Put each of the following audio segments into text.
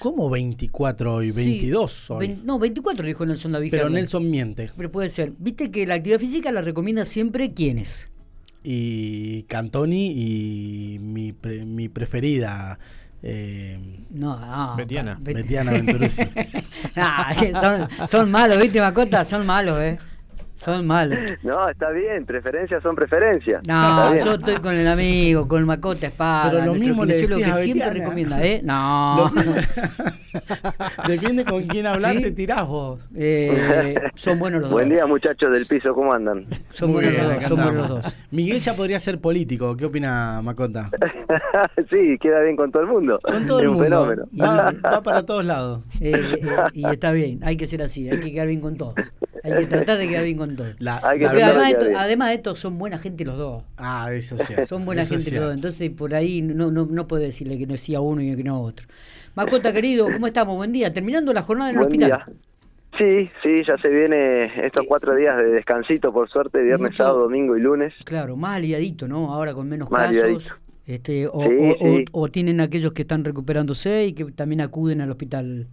¿Cómo 24 hoy? 22 hoy. Vein- no, 24 dijo Nelson David. Pero. Nelson miente. Pero puede ser. Viste que la actividad física la recomienda siempre quiénes. Y Cantoni y mi, pre- mi preferida, eh, No, no. Betiana. pa- Bet- Betiana Venturesi. Ah, son, son malos, ¿viste, Macota? Son malos, ¿eh? Son malos. No, está bien, preferencias son preferencias. No, yo estoy con el amigo, con Macota Espada. Pero lo mismo le kinesiólogo decís que siempre recomienda, ¿eh? No. Depende con quién hablar, Sí. te tirás vos. Eh, son buenos los Buen dos. día, muchachos del piso, ¿cómo andan? Son Muy buenos bien, los. Son buenos los dos. Miguel ya podría ser político. ¿Qué opina Macota? sí, queda bien con todo el mundo. Con todo es el un mundo. fenómeno. Va, va para todos lados. Eh, eh, y está bien, hay que ser así, hay que quedar bien con todos. Hay que tratar de quedar bien con todos. La- además, de esto- quedar bien. además de esto, son buena gente los dos. Ah, eso es cierto. Son buena eso gente los dos. Entonces, por ahí no, no, no puede decirle que no sí a uno y que no a otro. Macota, querido, ¿cómo estamos? Buen día. Terminando la jornada en el Buen hospital. día. Sí, sí, ya se viene estos cuatro días de descansito, por suerte, viernes, Mucho- sábado, domingo y lunes. Claro, más aliadito, ¿no? Ahora con menos Más casos. Este, o, Sí, o- o- o tienen aquellos que están recuperándose y que también acuden al hospital.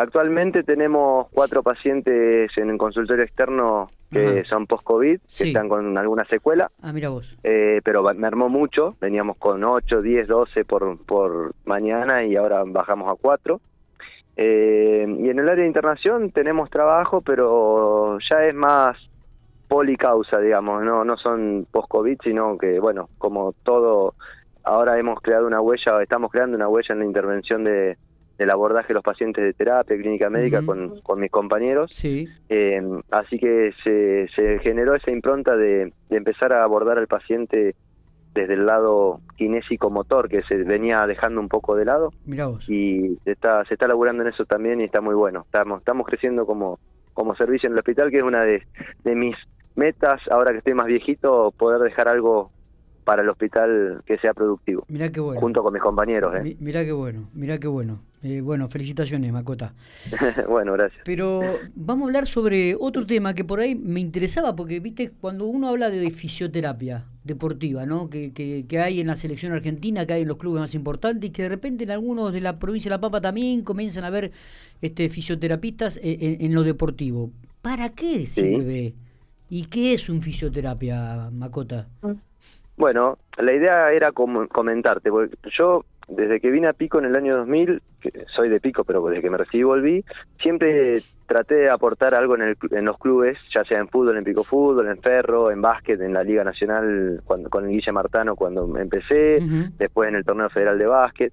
Actualmente tenemos cuatro pacientes en el consultorio externo que Ajá. son post-COVID, que están con alguna secuela, Ah, mira vos. eh, pero va- mermó mucho, veníamos con 8, 10, 12 por, por mañana y ahora bajamos a 4. Eh, y en el área de internación tenemos trabajo, pero ya es más policausa, digamos, no, no son post-COVID, sino que, bueno, como todo, ahora hemos creado una huella, estamos creando una huella en la intervención de, del abordaje de los pacientes de terapia clínica médica Ujú. con, con mis compañeros. Sí. Eh, así que se, se generó esa impronta de, de empezar a abordar al paciente desde el lado kinésico-motor que se venía dejando un poco de lado Mira vos. y se está, se está laburando en eso también y está muy bueno. Estamos, estamos creciendo como, como servicio en el hospital, que es una de, de mis metas, ahora que estoy más viejito, poder dejar algo para el hospital que sea productivo, Mirá qué bueno. junto con mis compañeros. ¿eh? Mi- Mirá qué bueno, mirá qué bueno. Eh, bueno, felicitaciones, Macota. bueno, gracias. Pero vamos a hablar sobre otro tema que por ahí me interesaba, porque viste, cuando uno habla de fisioterapia deportiva, ¿no? Que, que, que hay en la selección argentina, que hay en los clubes más importantes, y que de repente en algunos de la provincia de La Pampa también comienzan a haber este, fisioterapistas en, en- en lo deportivo. ¿Para qué sirve? ¿Y qué es un fisioterapia, Macota? Bueno, la idea era com- comentarte, porque yo desde que vine a Pico en el año 2000, que soy de Pico, pero desde que me recibí volví, siempre traté de aportar algo en, el, en los clubes, ya sea en fútbol, en Pico Fútbol, en Ferro, en básquet, en la Liga Nacional cuando, con el Guille Martano cuando empecé, después en el Torneo Federal de Básquet.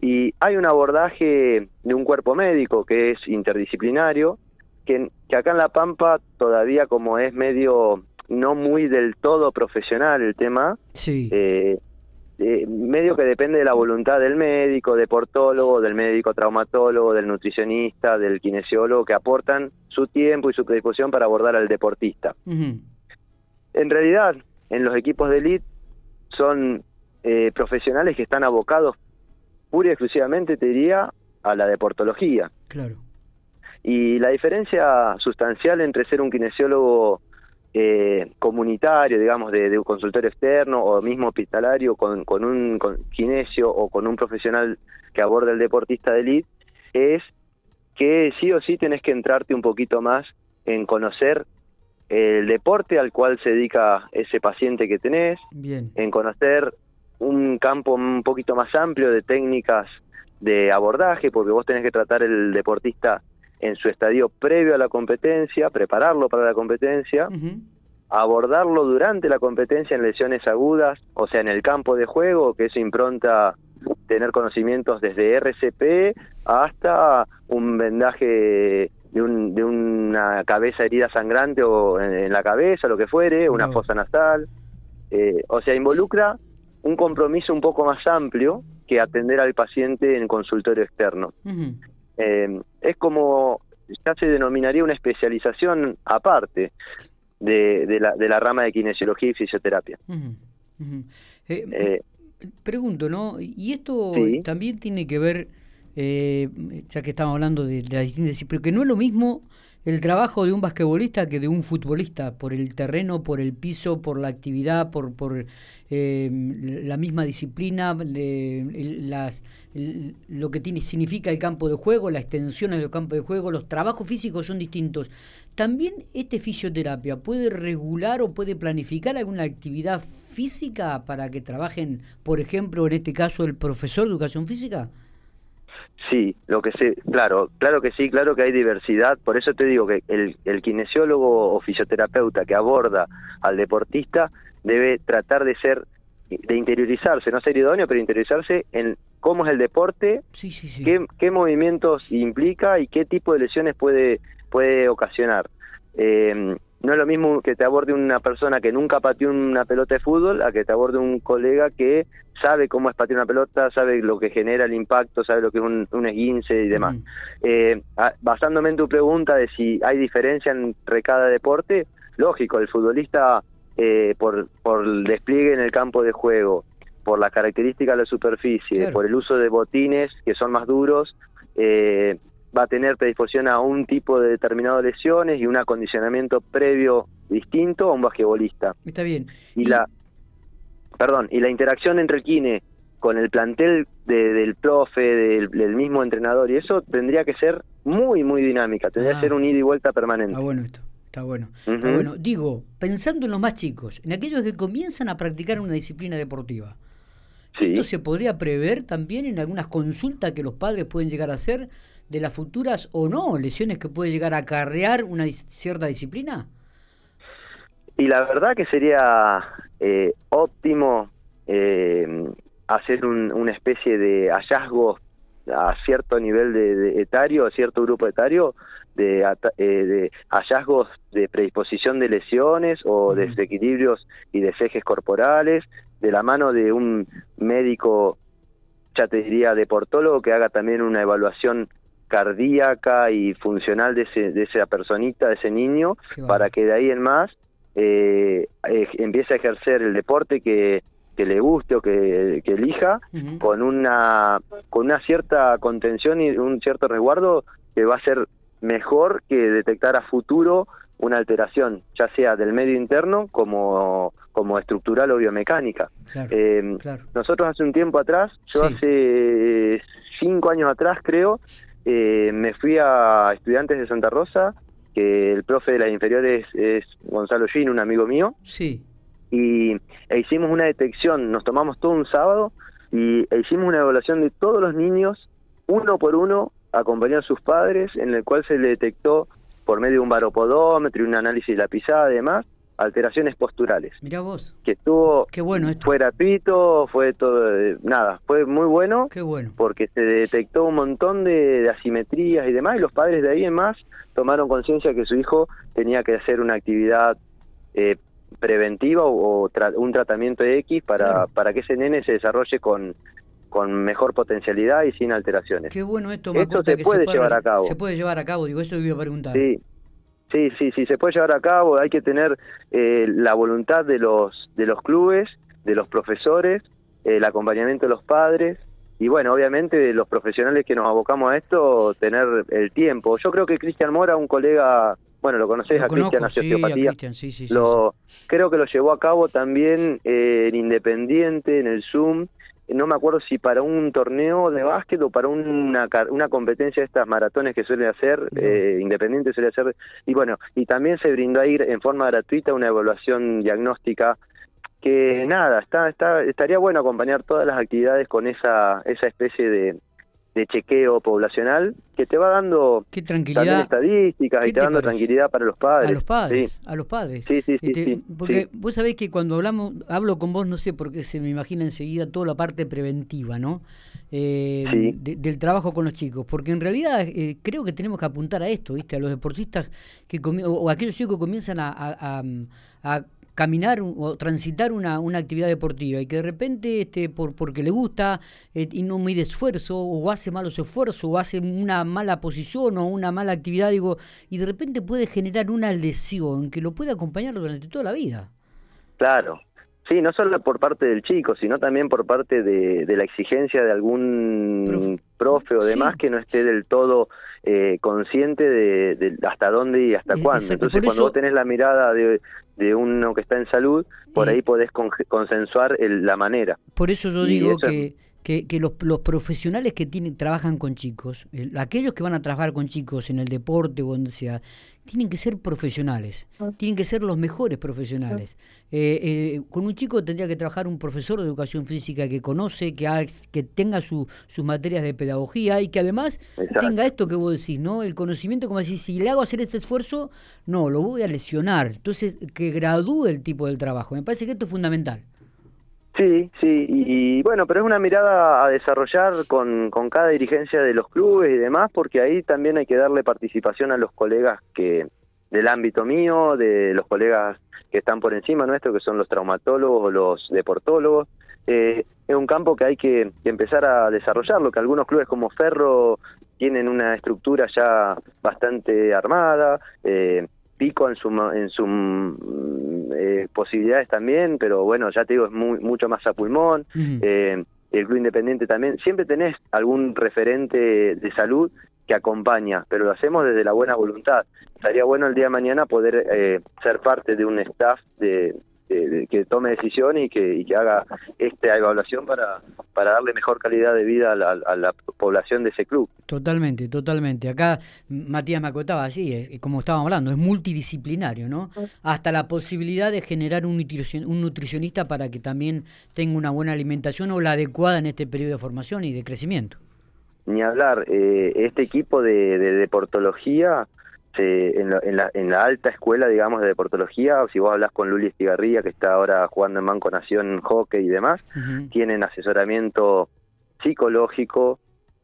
Y hay un abordaje de un cuerpo médico que es interdisciplinario, que, que acá en La Pampa todavía como es medio no muy del todo profesional el tema, Sí. eh, eh, medio que depende de la voluntad del médico, deportólogo, del médico traumatólogo, del nutricionista, del kinesiólogo, que aportan su tiempo y su predisposición para abordar al deportista. En realidad, en los equipos de elite son eh, profesionales que están abocados pura y exclusivamente, te diría, a la deportología. Claro. Y la diferencia sustancial entre ser un kinesiólogo eh, comunitario, digamos, de, de un consultorio externo o mismo hospitalario con, con un con kinesio o con un profesional que aborda el deportista de elite, es que sí o sí tenés que entrarte un poquito más en conocer el deporte al cual se dedica ese paciente que tenés, Bien. en conocer un campo un poquito más amplio de técnicas de abordaje, porque vos tenés que tratar el deportista en su estadio previo a la competencia, prepararlo para la competencia, abordarlo durante la competencia en lesiones agudas, o sea, en el campo de juego, que eso impronta tener conocimientos desde RCP hasta un vendaje de, un, de una cabeza herida sangrante o en, en la cabeza, lo que fuere, una No. fosa nasal. Eh, o sea, involucra un compromiso un poco más amplio que atender al paciente en consultorio externo. Eh, es como, ya se denominaría una especialización aparte de, de, la, de la rama de kinesiología y fisioterapia. Eh, Eh, pregunto, ¿no? Y esto Sí. también tiene que ver eh, ya que estamos hablando de, de las distintas, pero que no es lo mismo el trabajo de un basquetbolista que de un futbolista, por el terreno, por el piso, por la actividad, por, eh, la misma disciplina, las, lo que tiene, significa el campo de juego, la extensión del campo de juego, los trabajos físicos son distintos. También este fisioterapia puede regular o puede planificar alguna actividad física para que trabajen, por ejemplo, en este caso, el profesor de educación física. Sí, lo que sé, claro, claro que sí, claro que hay diversidad, por eso te digo que el, el kinesiólogo o fisioterapeuta que aborda al deportista debe tratar de ser, de interiorizarse, no ser idóneo, pero interiorizarse en cómo es el deporte, Qué, qué, movimientos implica y qué tipo de lesiones puede, puede ocasionar. Eh, no es lo mismo que te aborde una persona que nunca pateó una pelota de fútbol a que te aborde un colega que sabe cómo es patear una pelota, sabe lo que genera el impacto, sabe lo que es un, un esguince y demás. Eh, basándome en tu pregunta de si hay diferencia entre cada deporte, lógico, el futbolista eh, por, por el despliegue en el campo de juego, por las características de la superficie, por el uso de botines que son más duros, eh, va a tener predisposición a un tipo de determinado de lesiones y un acondicionamiento previo distinto a un basquetbolista. Está bien. Y, la perdón, y la interacción entre el kine con el plantel del profe, del, mismo entrenador y eso tendría que ser muy muy dinámica, tendría que ah. ser un ida y vuelta permanente. Está bueno esto. Está bueno. Está bueno. Digo, pensando en los más chicos, en aquellos que comienzan a practicar una disciplina deportiva, ¿esto se podría prever también en algunas consultas que los padres pueden llegar a hacer de las futuras o no lesiones que puede llegar a acarrear una cierta disciplina? Y la verdad que sería eh, óptimo eh, hacer una especie de hallazgos a cierto nivel de, etario, a cierto grupo etario, de, eh, de, hallazgos de predisposición de lesiones o desequilibrios y desejes corporales, de la mano de un médico, ya te diría, deportólogo, que haga también una evaluación cardíaca y funcional de, ese, de esa personita, de ese niño, para que de ahí en más eh, eh, empiece a ejercer el deporte que, que le guste o que, elija con una con una cierta contención y un cierto resguardo que va a ser mejor que detectar a futuro una alteración, ya sea del medio interno como, como estructural o biomecánica. Eh, nosotros hace un tiempo atrás, yo hace cinco años atrás creo, eh, me fui a Estudiantes de Santa Rosa, que el profe de las inferiores es Gonzalo Gin, un amigo mío. Sí. Y e hicimos una detección, nos tomamos todo un sábado y e hicimos una evaluación de todos los niños, uno por uno, acompañados a sus padres, en el cual se le detectó por medio de un baropodómetro y un análisis de la pisada y demás, alteraciones posturales. Mira vos. Que estuvo. Qué bueno esto. Fue gratuito, fue todo. Eh, nada, fue muy bueno. Qué bueno. Porque se detectó un montón de, asimetrías y demás, y los padres de ahí en más tomaron conciencia que su hijo tenía que hacer una actividad eh, preventiva o, un tratamiento X para, para que ese nene se desarrolle con con mejor potencialidad y sin alteraciones. Qué bueno esto, Esto se puede llevar a cabo. Se puede llevar a cabo, digo, esto iba a preguntar. Sí, Sí, sí, sí, se puede llevar a cabo, hay que tener eh, la voluntad de los, de los clubes, de los profesores, el acompañamiento de los padres y bueno, obviamente los profesionales que nos abocamos a esto, tener el tiempo. Yo creo que Cristian Mora, un colega, bueno, lo conoces a Cristian, a sí, sí, lo, creo que lo llevó a cabo también eh, en Independiente, en el Zoom, no me acuerdo si para un torneo de básquet o para una, una competencia de estas maratones que suele hacer, eh, Independiente suele hacer, y bueno, y también se brindó ahí en forma gratuita una evaluación diagnóstica que nada, está, está, estaría bueno acompañar todas las actividades con esa, esa especie de, de chequeo poblacional que te va dando Qué tranquilidad. estadísticas y te, dando tranquilidad para los padres. A los padres, a los padres. Sí, sí, sí, este, Porque vos sabés que cuando hablamos, hablo con vos, no sé, porque se me imagina enseguida toda la parte preventiva, ¿no? Eh, del trabajo con los chicos, porque en realidad eh, creo que tenemos que apuntar a esto, ¿viste? A los deportistas que o, aquellos chicos que comienzan a, a, a caminar o transitar una, una, actividad deportiva y que de repente este, por, porque le gusta eh, y no mide esfuerzo o hace malos esfuerzos o hace una mala posición o una mala actividad digo y de repente puede generar una lesión que lo puede acompañar durante toda la vida. Claro, Sí, no solo por parte del chico, sino también por parte de, la exigencia de algún profe o Sí. demás que no esté del todo eh, consciente de, de hasta dónde y hasta Eh, cuándo. exacto, Entonces, cuando eso- vos tenés la mirada de, de uno que está en salud, por Eh, ahí podés con- consensuar el- la manera. Por eso yo Y digo eso es- que, que, los, los profesionales que tienen, trabajan con chicos, el- aquellos que van a trabajar con chicos en el deporte o donde sea, tienen que ser profesionales, tienen que ser los mejores profesionales. Eh, eh, con un chico tendría que trabajar un profesor de educación física que conoce, que, ha- que tenga su, sus materias de pedagogía y que además Exacto. tenga esto que vos decís, ¿no? El conocimiento, como decís, si le hago hacer este esfuerzo, no, lo voy a lesionar. Entonces, que gradúe el tipo del trabajo. Me parece que esto es fundamental. Sí, sí, y, y bueno, pero es una mirada a desarrollar con, con cada dirigencia de los clubes y demás, porque ahí también hay que darle participación a los colegas que del ámbito mío, de los colegas que están por encima nuestro, que son los traumatólogos o los deportólogos. Eh, es un campo que hay que, que empezar a desarrollarlo, que algunos clubes como Ferro tienen una estructura ya bastante armada, eh, Pico en su ma- en su mm, eh, posibilidades también, pero bueno, ya te digo, es muy, mucho más a pulmón. Eh, el club independiente también. Siempre tenés algún referente de salud que acompaña, pero lo hacemos desde la buena voluntad. Estaría bueno el día de mañana poder eh, ser parte de un staff de, de- de- que tome decisiones y que, y que haga esta evaluación para, para darle mejor calidad de vida a la, a la población de ese club. Totalmente, totalmente. Acá Matías me acotaba así, es- como estábamos hablando, es multidisciplinario, ¿no? Hasta la posibilidad de generar un, nutricion- un nutricionista para que también tenga una buena alimentación o la adecuada en este periodo de formación y de crecimiento. Ni hablar, eh, este equipo de, de deportología, se- en, la, en, la, en la alta escuela, digamos, de deportología, si vos hablas con Luli Estigarría, que está ahora jugando en Banco Nación hockey y demás, tienen asesoramiento psicológico,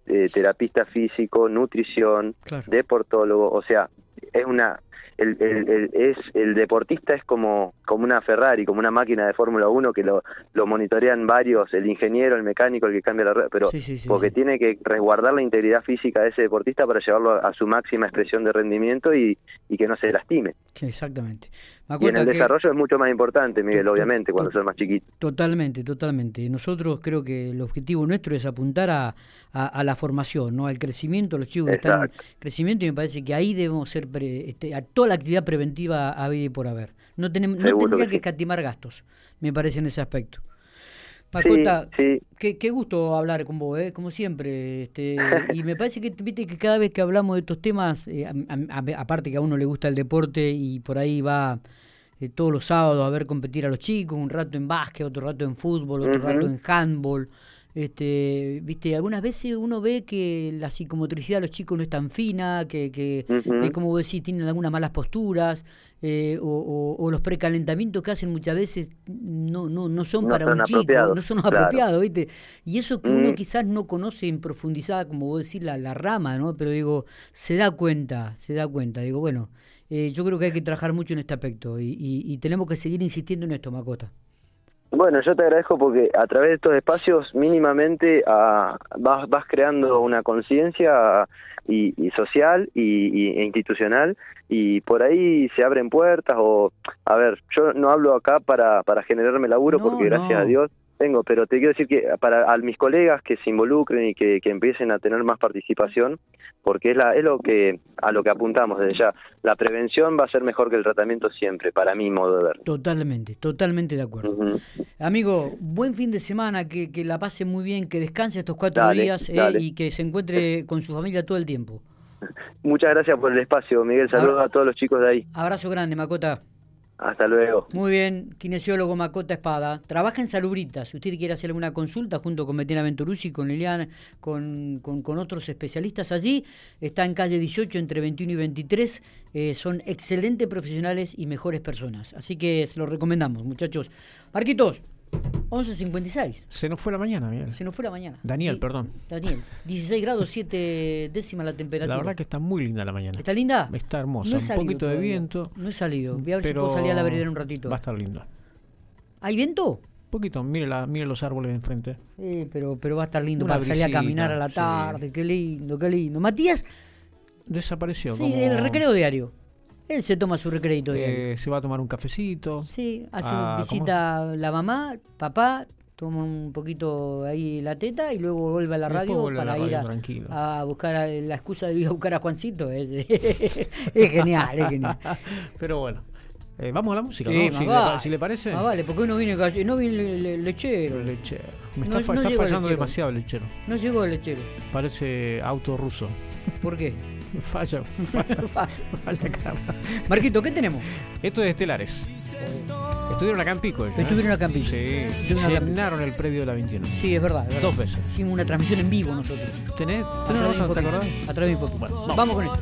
eh, terapista físico, nutrición, Claro. deportólogo, o sea, es una el, el, el- es el deportista es como como una Ferrari, como una máquina de Fórmula 1 que lo, lo monitorean varios, el ingeniero, el mecánico, el que cambia la rueda, pero Sí, sí, sí, porque tiene que resguardar la integridad física de ese deportista para llevarlo a, a su máxima expresión de rendimiento y, y que no se lastime. Exactamente. Me Y en el que- desarrollo es mucho más importante, Miguel, obviamente, cuando son más chiquitos. Totalmente, totalmente. Nosotros creo que el objetivo nuestro es apuntar a, a- a la formación, ¿no? al crecimiento, los chicos que están en crecimiento y me parece que ahí debemos ser pre- este, toda la actividad preventiva habido y por haber. No, tenemos, no tendría que que sí. escatimar gastos, me parece en ese aspecto. Sí, Macota, sí, Qué, qué gusto hablar con vos, ¿eh? como siempre. Este, y me parece que, viste, que cada vez que hablamos de estos temas, eh, aparte que a uno le gusta el deporte y por ahí va eh, todos los sábados a ver competir a los chicos, un rato en básquet, otro rato en fútbol, otro rato en handball. Este, viste, algunas veces uno ve que la psicomotricidad de los chicos no es tan fina, que, que eh, como vos decís, tienen algunas malas posturas, eh, o, o- o los precalentamientos que hacen muchas veces no, no, no son No para son un chico, no son claro. apropiados, ¿viste? Y eso que uno Mm. quizás no conoce en profundidad, como vos decís, la, la rama, ¿no? Pero digo, se da cuenta, se da cuenta. Digo, bueno, eh, yo creo que hay que trabajar mucho en este aspecto y, y- y tenemos que seguir insistiendo en esto, Macota. Bueno, yo te agradezco porque a través de estos espacios mínimamente ah, vas, vas creando una conciencia y, y social y, y- e institucional y por ahí se abren puertas o, a ver, yo no hablo acá para, para generarme laburo No, porque gracias no. a Dios tengo, pero te quiero decir que para a mis colegas que se involucren y que, que empiecen a tener más participación, porque es, la, es lo que a lo que apuntamos desde ya, la prevención va a ser mejor que el tratamiento siempre, para mi modo de ver. Totalmente, totalmente de acuerdo. Amigo, buen fin de semana, que, que la pase muy bien, que descanse estos cuatro Dale, días eh, y que se encuentre con su familia todo el tiempo. Muchas gracias por el espacio, Miguel. Saludos a todos los chicos de ahí. Abrazo grande, Macota. Hasta luego. Muy bien, kinesiólogo Macota Espada. Trabaja en Salubrita. Si usted quiere hacer alguna consulta junto con Betina Venturuzzi, con Liliana, con, con, con otros especialistas allí, está en calle 18 entre 21 y 23. Eh, son excelentes profesionales y mejores personas. Así que se los recomendamos, muchachos. Marquitos, 11.56. Se nos fue la mañana, Miguel. Se nos fue la mañana. Daniel, perdón. Daniel, 16 grados 7 décimas la temperatura. La verdad que está muy linda la mañana. ¿Está linda? Está hermosa. No un poquito de viento. No he salido. Voy a ver si puedo salir a la vereda un ratito. Va a estar lindo. ¿Hay viento? Un poquito, mire, la, mire los árboles de enfrente. Sí, pero, pero va a estar lindo Una para salir a caminar a la sí. tarde. Qué lindo, qué lindo. Matías, Desapareció. sí, como, el recreo diario. Él se toma su recreito diario. eh, se va a tomar un cafecito. Sí, hace ah, ¿cómo? visita la mamá, papá, toma un poquito ahí la teta y luego vuelve a la radio la para radio, ir a, buscar a- la excusa de ir a buscar a Juancito. Es, es genial, es genial. Pero bueno. Eh, vamos a la música, Sí, ¿no? más Si, le, vale. pa- si le parece. Ah, vale, porque uno viene calle- no viene le- le- lechero. El lechero. Me No- está, no está el fallando lechero. demasiado el lechero. No llegó el lechero. Parece auto ruso. ¿Por qué? Falla, falla, falla. Marquito, ¿qué tenemos? Esto es Estelares. Estuvieron acá en Pico. ellos, ¿eh? Estuvieron acá en Pico. Sí. Llenaron el predio de la 21. Sí, es verdad. es verdad. Dos veces. Hicimos una transmisión en vivo nosotros. ¿Tenés, A tenés través de razón, ¿te acordás? A través de Infopico. Bueno, vamos con esto.